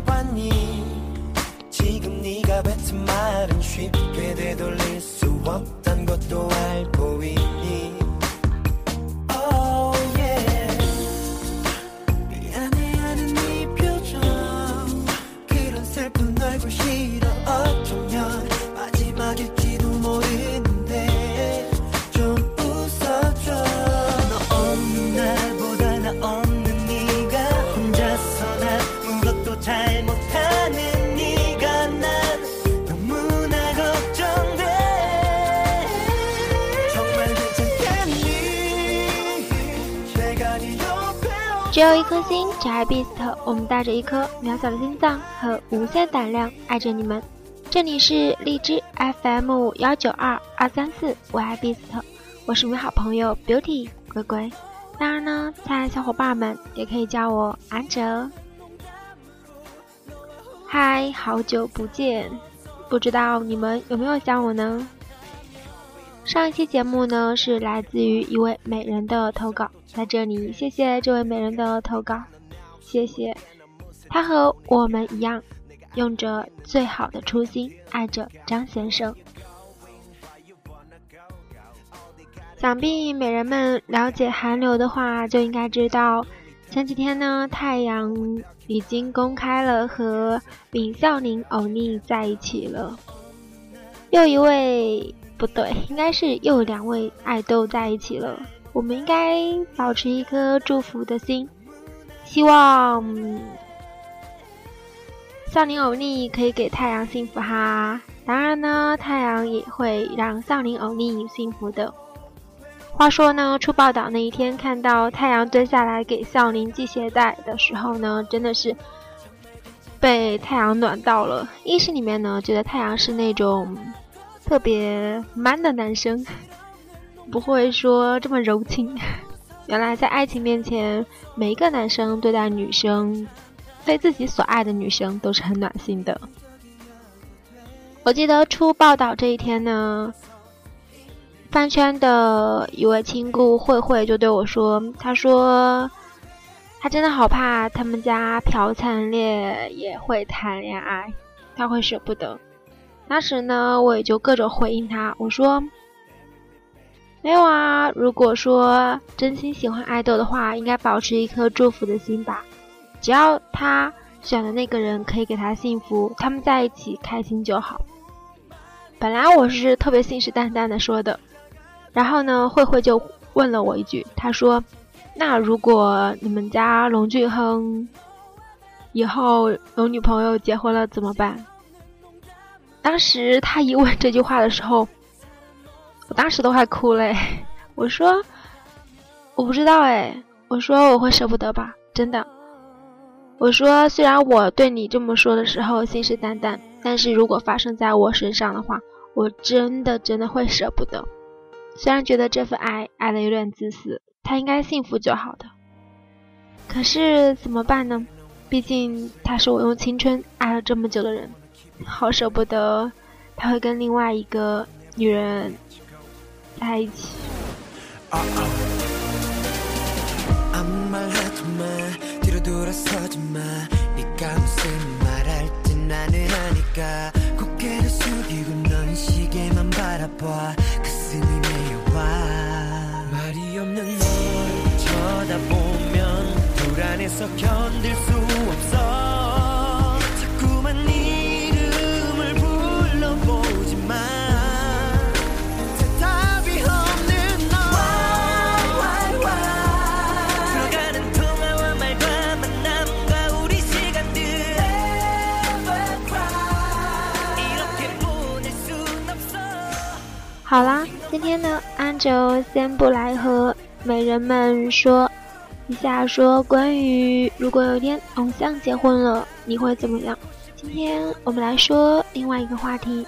생각해봤니? 지금 네가 뱉은 말은 쉽게 되돌릴 수 없단 것도 알고 只有一颗心，只爱 Beast。我们带着一颗渺小的心脏和无限胆量，爱着你们。这里是荔枝 FM 幺九二二三四，我爱 Beast，我是你们好朋友 Beauty 龟龟。当然呢，亲爱的小伙伴们也可以叫我安哲。嗨，好久不见，不知道你们有没有想我呢？上一期节目呢是来自于一位美人的投稿，在这里谢谢这位美人的投稿，谢谢。她和我们一样，用着最好的初心爱着张先生。想必美人们了解韩流的话，就应该知道，前几天呢，太阳已经公开了和闵孝宁、欧尼在一起了，又一位。不对，应该是又两位爱豆在一起了。我们应该保持一颗祝福的心，希望少林欧尼可以给太阳幸福哈。当然呢，太阳也会让少林欧尼幸福的。话说呢，出报道那一天，看到太阳蹲下来给少林系鞋带的时候呢，真的是被太阳暖到了。意识里面呢，觉得太阳是那种。特别 man 的男生，不会说这么柔情。原来在爱情面前，每一个男生对待女生，对自己所爱的女生都是很暖心的。我记得出报道这一天呢，饭圈的一位亲故慧慧就对我说：“她说，她真的好怕他们家朴灿烈也会谈恋爱，她会舍不得。”当时呢，我也就各种回应他，我说没有啊。如果说真心喜欢爱豆的话，应该保持一颗祝福的心吧。只要他选的那个人可以给他幸福，他们在一起开心就好。本来我是特别信誓旦旦的说的，然后呢，慧慧就问了我一句，她说：“那如果你们家龙俊亨以后有女朋友结婚了怎么办？”当时他一问这句话的时候，我当时都快哭了。我说：“我不知道哎。”我说：“我会舍不得吧？真的。”我说：“虽然我对你这么说的时候信誓旦旦，但是如果发生在我身上的话，我真的真的会舍不得。虽然觉得这份爱爱的有点自私，他应该幸福就好的。可是怎么办呢？毕竟他是我用青春爱了这么久的人。”好舍不得，他会跟另外一个女人在一起。好啦，今天呢，安哲先不来和美人们说一下，说关于如果有一天偶像结婚了，你会怎么样？今天我们来说另外一个话题，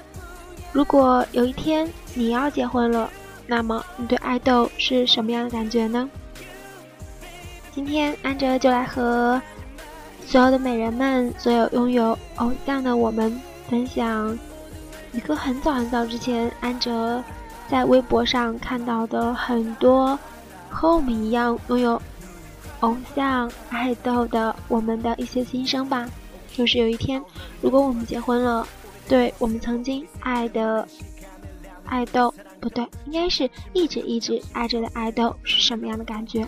如果有一天你要结婚了，那么你对爱豆是什么样的感觉呢？今天安哲就来和所有的美人们，所有拥有偶像的我们分享。一个很早很早之前，安哲在微博上看到的很多和我们一样拥有偶像、爱豆的我们的一些心声吧。就是有一天，如果我们结婚了，对我们曾经爱的爱豆，不对，应该是一直一直爱着的爱豆是什么样的感觉？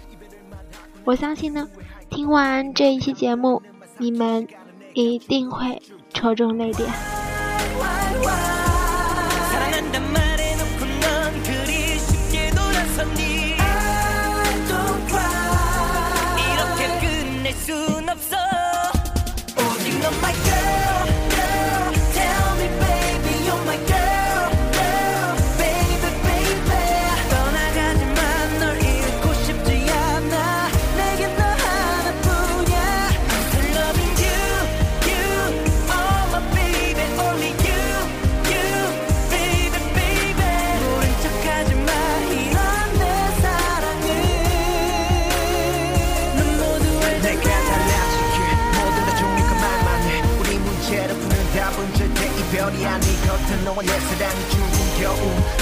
我相信呢，听完这一期节目，你们一定会戳中泪点。why.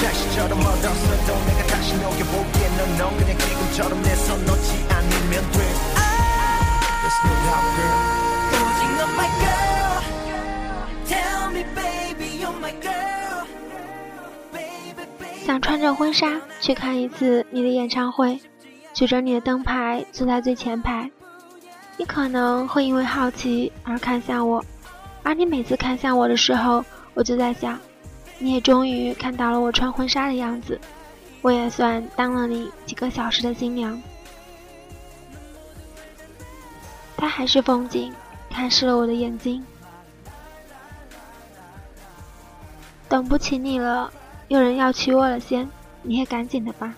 날씨처럼 얻었어도 내가 다시 녹여볼게 넌, 넌 그냥 지금처럼 내 손 놓지 않으면 돼 Let's go out girl 오직 넌 my girl. Tell me, baby, you're my girl. Baby, baby. 想穿着婚纱去看一次你的演唱会，举着你的灯牌坐在最前排。你可能会因为好奇而看向我，而你每次看向我的时候，我就在想， 你也终于看到了我穿婚纱的样子，我也算当了你几个小时的新娘。他还是风景，看湿了我的眼睛。等不起你了，有人要娶我了先，你也赶紧的吧。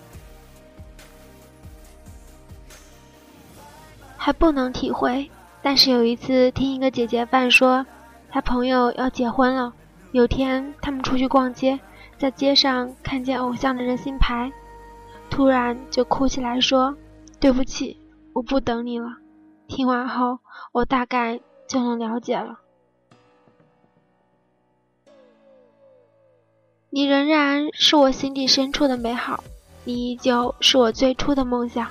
还不能体会，但是有一次听一个姐姐伴说，她朋友要结婚了，有天他们出去逛街，在街上看见偶像的人形牌，突然就哭起来说：“对不起，我不等你了。”听完后，我大概就能了解了。你仍然是我心底深处的美好，你依旧是我最初的梦想。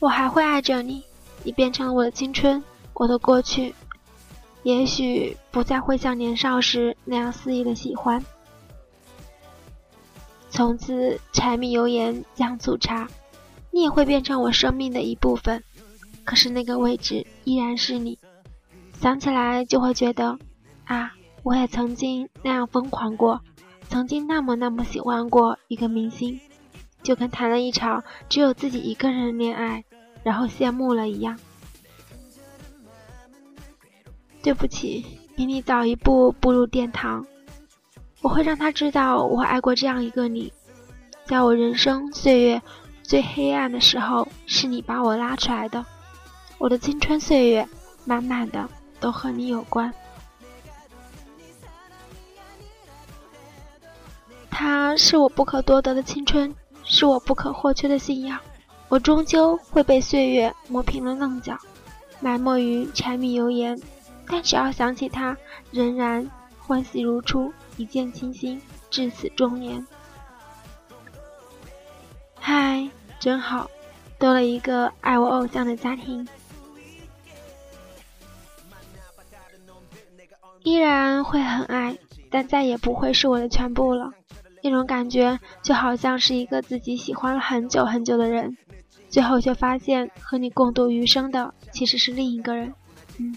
我还会爱着你，你变成了我的青春，我的过去。也许不再会像年少时那样肆意的喜欢。从此柴米油盐酱醋茶，你也会变成我生命的一部分。可是那个位置依然是你，想起来就会觉得。啊，我也曾经那样疯狂过，曾经那么那么喜欢过一个明星，就跟谈了一场只有自己一个人的恋爱，然后谢幕了一样。对不起，比你早一步步入殿堂，我会让他知道我爱过这样一个你，在我人生岁月最黑暗的时候，是你把我拉出来的，我的青春岁月满满的都和你有关。他是我不可多得的青春，是我不可或缺的信仰。我终究会被岁月磨平了棱角，埋没于柴米油盐，但只要想起他，仍然欢喜如初，一见倾心，至死终年。嗨，真好，多了一个爱我偶像的家庭，依然会很爱，但再也不会是我的全部了。那种感觉就好像是一个自己喜欢了很久很久的人，最后却发现和你共度余生的其实是另一个人。嗯，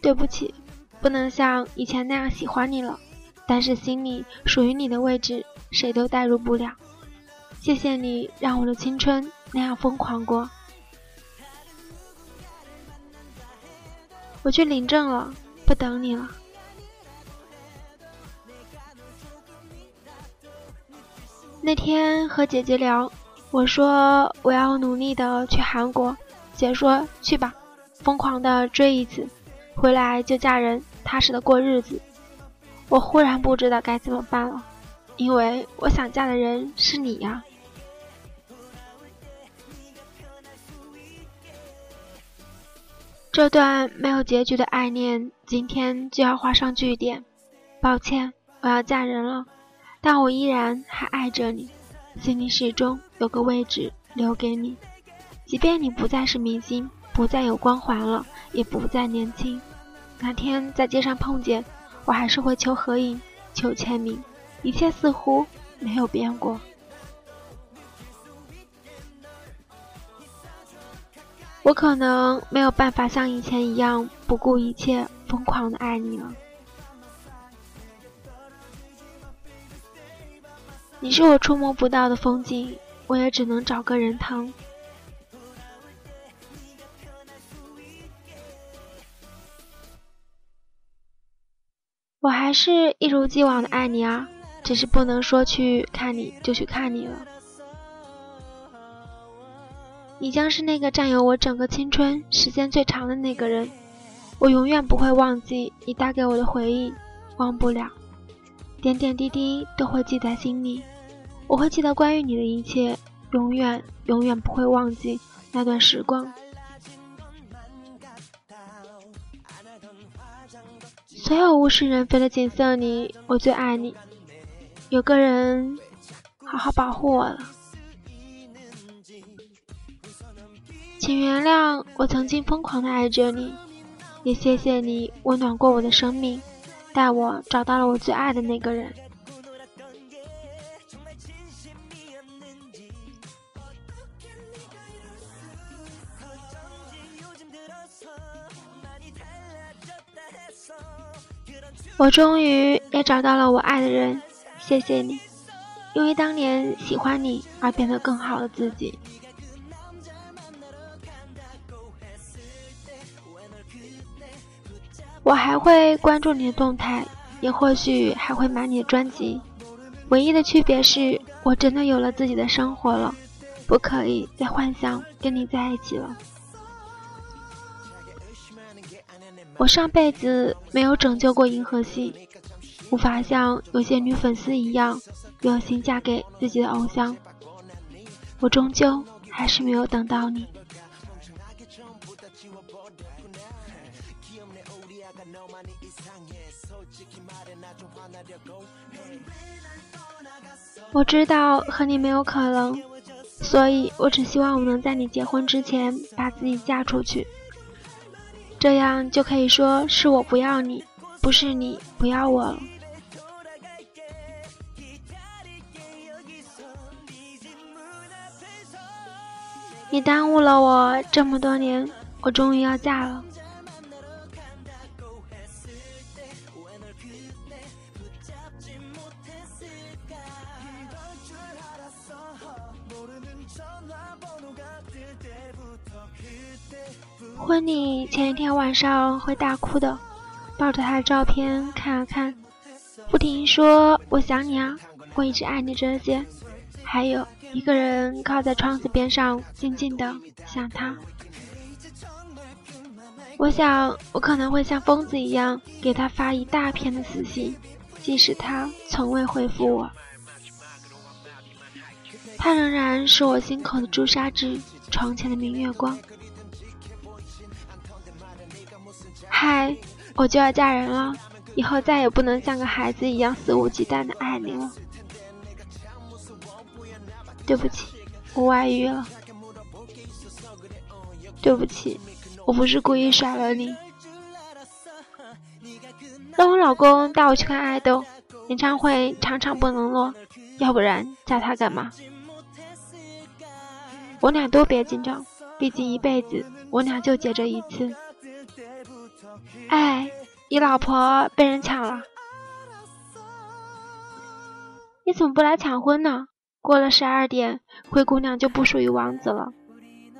对不起，不能像以前那样喜欢你了，但是心里属于你的位置，谁都代入不了。谢谢你让我的青春那样疯狂过。我去领证了。不等你了。那天和姐姐聊，我说我要努力的去韩国，姐说去吧，疯狂的追一次，回来就嫁人，踏实的过日子。我忽然不知道该怎么办了，因为我想嫁的人是你呀。这段没有结局的爱恋，今天就要画上句点。抱歉，我要嫁人了，但我依然还爱着你，心里始终有个位置留给你。即便你不再是明星，不再有光环了，也不再年轻，哪天在街上碰见，我还是会求合影、求签名，一切似乎没有变过。我可能没有办法像以前一样不顾一切、疯狂的爱你了。你是我触摸不到的风景，我也只能找个人疼。还是一如既往的爱你啊，只是不能说去看你就去看你了。你将是那个占有我整个青春时间最长的那个人，我永远不会忘记你带给我的回忆，忘不了，点点滴滴都会记在心里。我会记得关于你的一切，永远永远不会忘记那段时光。所有物是人非的景色里，我最爱你。有个人好好保护我了。请原谅我曾经疯狂的爱着你，也谢谢你温暖过我的生命，带我找到了我最爱的那个人。我终于也找到了我爱的人，谢谢你，因为当年喜欢你而变得更好的自己。我还会关注你的动态，也或许还会买你的专辑。唯一的区别是我真的有了自己的生活了，不可以再幻想跟你在一起了。我上辈子没有拯救过银河系，无法像有些女粉丝一样有心嫁给自己的偶像。我终究还是没有等到你。我知道和你没有可能，所以我只希望我能在你结婚之前把自己嫁出去，这样就可以说是我不要你，不是你不要我了。你耽误了我这么多年，我终于要嫁了。会大哭的，抱着他的照片看啊看，不停说我想你啊，我一直爱你这些，还有一个人靠在窗子边上静静的想他。我想我可能会像疯子一样给他发一大片的死信，即使他从未回复我，他仍然是我心口的朱砂痣，床前的明月光。嗨，我就要嫁人了，以后再也不能像个孩子一样肆无忌惮的爱你了。对不起，我外遇了。对不起，我不是故意甩了你。让我老公带我去看爱豆演唱会，场场不能落，要不然嫁他干嘛？我俩都别紧张，毕竟一辈子我俩就结这一次。哎，你老婆被人抢了，你怎么不来抢婚呢？过了十二点，灰姑娘就不属于王子了，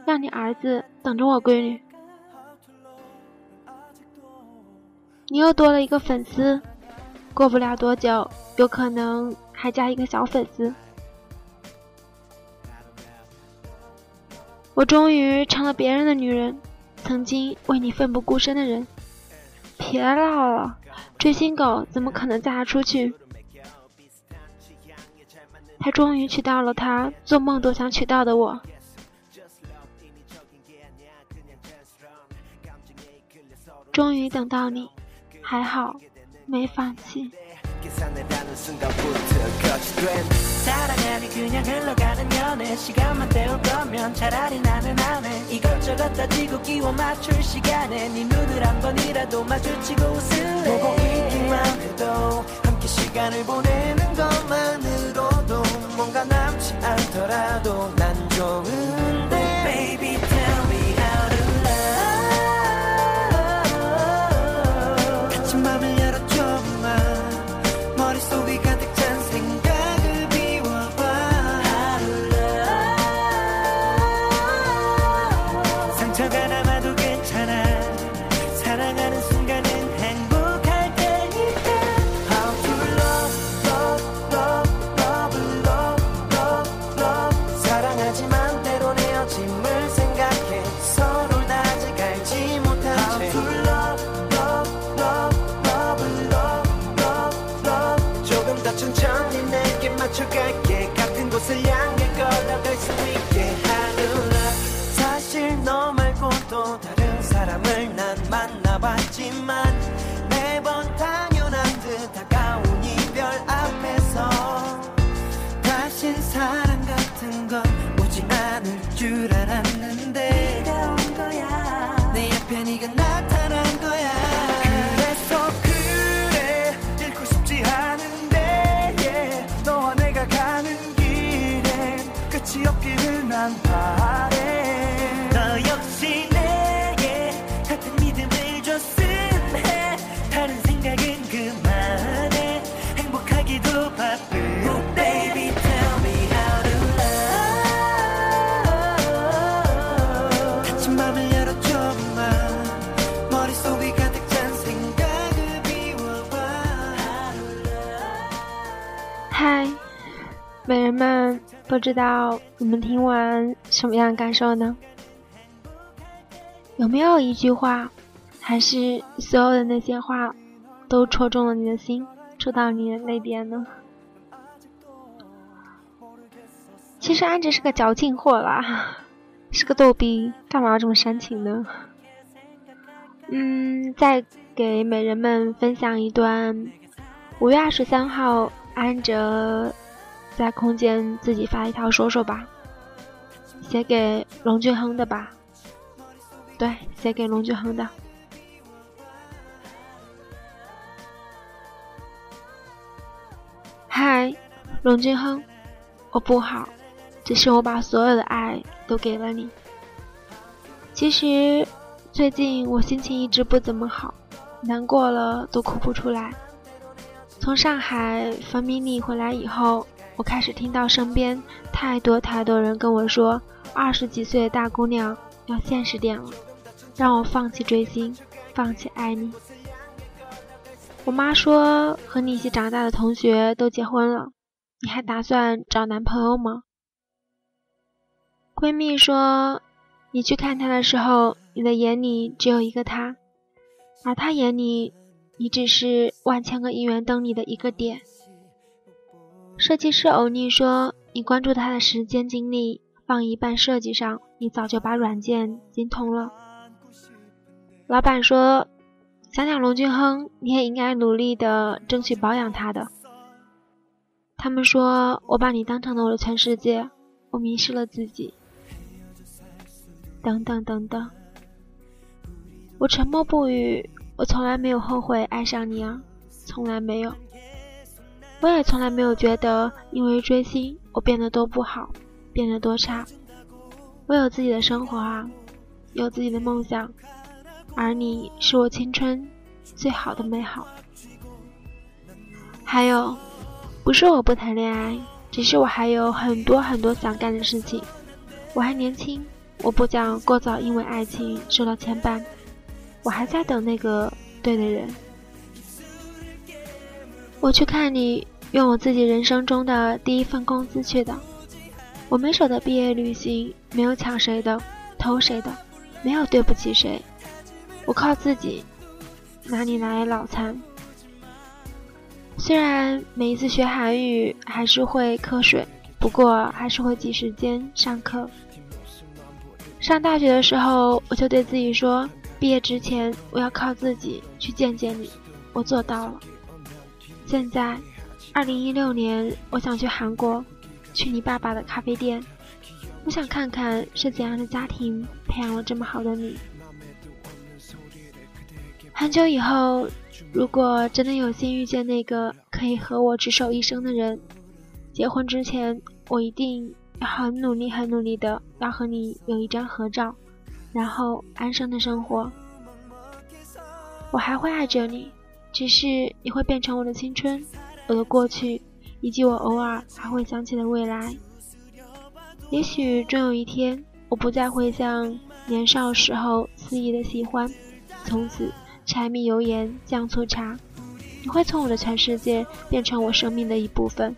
让你儿子等着我闺女。你又多了一个粉丝，过不了多久，有可能还加一个小粉丝。我终于成了别人的女人，曾经为你奋不顾身的人。别闹了，追星狗怎么可能嫁出去？他终于娶到了他做梦都想娶到的我。终于等到你，还好没放弃。 사랑하니 그냥 흘러가는 연애. 시간만 때울 거면 차라리 나는 안해. 이것저것 따지고 끼워 맞출 시간에 네 눈을 한 번이라도 마주치고 웃을래. 보고 있기만 해도 함께 시간을 보내는 것만으로도 뭔가 남지 않더라도 난 좋은 천천히 내게 맞춰갈게. 같은 곳을 향해 걸어갈 수 있게 不知道你们听完什么样的感受呢？有没有一句话，还是所有的那些话，都戳中了你的心，戳到你的泪点呢？其实安哲是个矫情货啦，是个逗逼，干嘛要这么煽情呢？嗯，再给美人们分享一段五月二十三号安哲在空间自己发一条说说吧，写给龙俊亨的吧，对，写给龙俊亨的。嗨，龙俊亨，我不好，只是我把所有的爱都给了你。其实最近我心情一直不怎么好，难过了都哭不出来。从上海分米里回来以后，我开始听到身边太多太多人跟我说，二十几岁的大姑娘要现实点了，让我放弃追星，放弃爱你。我妈说，和你一起长大的同学都结婚了，你还打算找男朋友吗？闺蜜说，你去看他的时候，你的眼里只有一个他，而他眼里，你只是万千个姻缘灯里的一个点。设计师欧尼说，你关注他的时间精力放一半设计上，你早就把软件精通了。老板说，想想龙俊亨，你也应该努力的争取保养他的。他们说我把你当成了我的全世界，我迷失了自己。等等等等，我沉默不语。我从来没有后悔爱上你啊，从来没有。我也从来没有觉得因为追星我变得多不好，变得多差。我有自己的生活啊，有自己的梦想，而你是我青春最好的美好。还有，不是我不谈恋爱，只是我还有很多很多想干的事情。我还年轻，我不想过早因为爱情受到牵绊。我还在等那个对的人。我去看你，用我自己人生中的第一份工资去的。我没舍得毕业旅行，没有抢谁的，偷谁的，没有对不起谁。我靠自己，拿你来脑残。虽然每一次学韩语还是会瞌睡，不过还是会挤时间上课。上大学的时候，我就对自己说。毕业之前，我要靠自己去见见你，我做到了。现在，二零一六年，我想去韩国，去你爸爸的咖啡店，我想看看是怎样的家庭培养了这么好的你。很久以后，如果真的有幸遇见那个可以和我执手一生的人，结婚之前，我一定很努力、很努力的要和你有一张合照，然后安生的生活。我还会爱着你，只是你会变成我的青春、我的过去，以及我偶尔还会想起的未来。也许终有一天，我不再会像年少时候肆意的喜欢，从此。柴米油盐酱醋茶，你会从我的全世界变成我生命的一部分。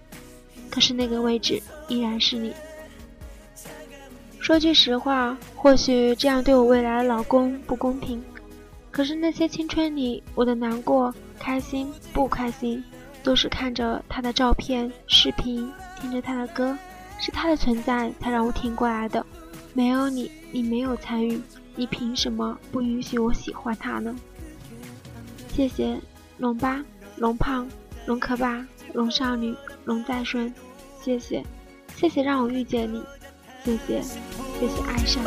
可是那个位置依然是你。说句实话，或许这样对我未来的老公不公平。可是那些青春里，我的难过、开心、不开心，都是看着他的照片、视频，听着他的歌，是他的存在才让我挺过来的。没有你，你没有参与，你凭什么不允许我喜欢他呢？谢谢龙八、龙胖、龙可爸、龙少女、龙再顺，谢谢，谢谢让我遇见你，谢谢，谢谢爱上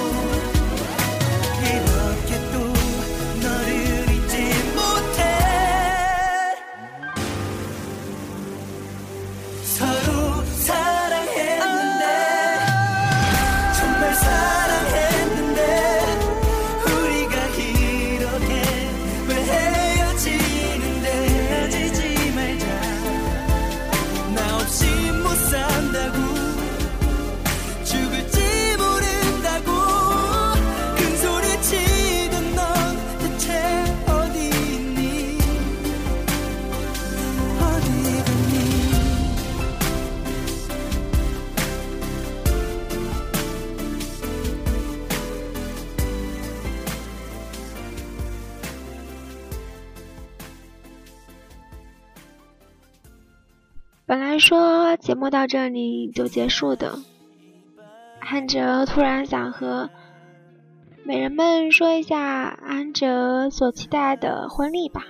你。目到这里就结束的，安哲突然想和美人们说一下安哲所期待的婚礼吧。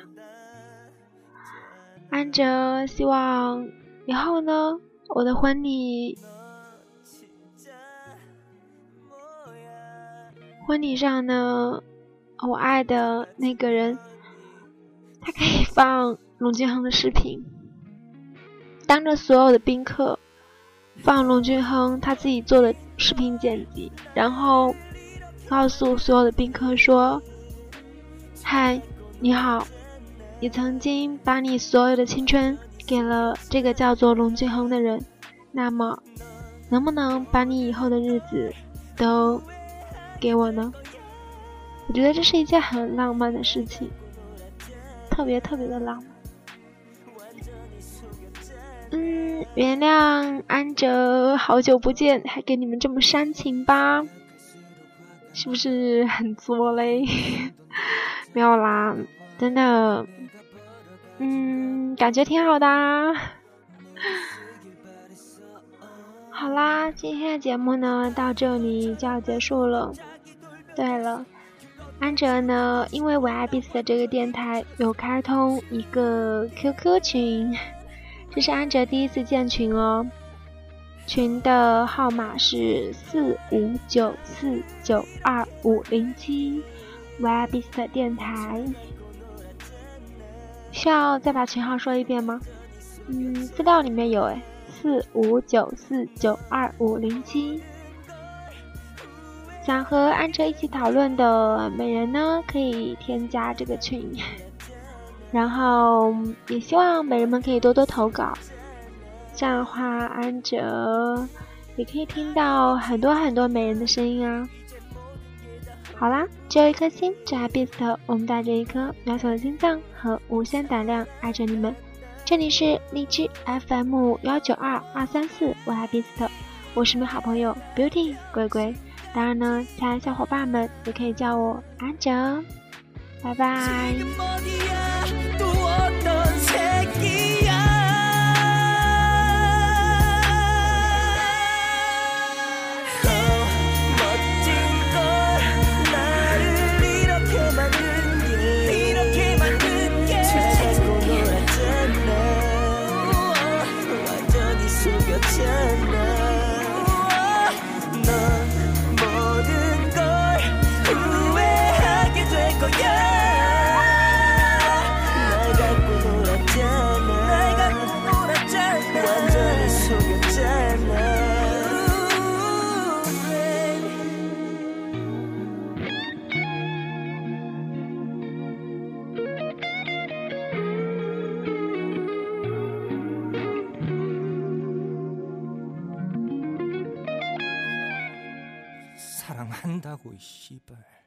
安哲希望以后呢，我的婚礼，婚礼上呢，我爱的那个人，他可以放龙俊亨的视频。当着所有的宾客放龙俊亨他自己做的视频剪辑，然后告诉所有的宾客说：“嗨，你好，你曾经把你所有的青春给了这个叫做龙俊亨的人，那么能不能把你以后的日子都给我呢？”我觉得这是一件很浪漫的事情，特别特别的浪漫。嗯，原谅安哲，好久不见，还给你们这么煽情吧？是不是很作嘞？没有啦，真的，嗯，感觉挺好的。好啦，今天的节目呢，到这里就要结束了。对了，安哲呢，因为我爱彼此的这个电台有开通一个 QQ 群。这是安哲第一次建群哦，群的号码是四五九四九二五零七 w e b i s t 电台。需要再把群号说一遍吗？嗯，资料里面有哎，四五九四九二五零七。想和安哲一起讨论的美人呢，可以添加这个群。然后也希望美人们可以多多投稿，这样的话安哲也可以听到很多很多美人的声音啊！好啦，只有一颗心，只爱 Beast，我们带着一颗渺小的心脏和无限胆量爱着你们。这里是荔枝 FM 幺九二二三四，我爱 Beast，我是你们好朋友 Beauty 鬼鬼。当然呢，亲爱的小伙伴们也可以叫我安哲。拜拜。keeper.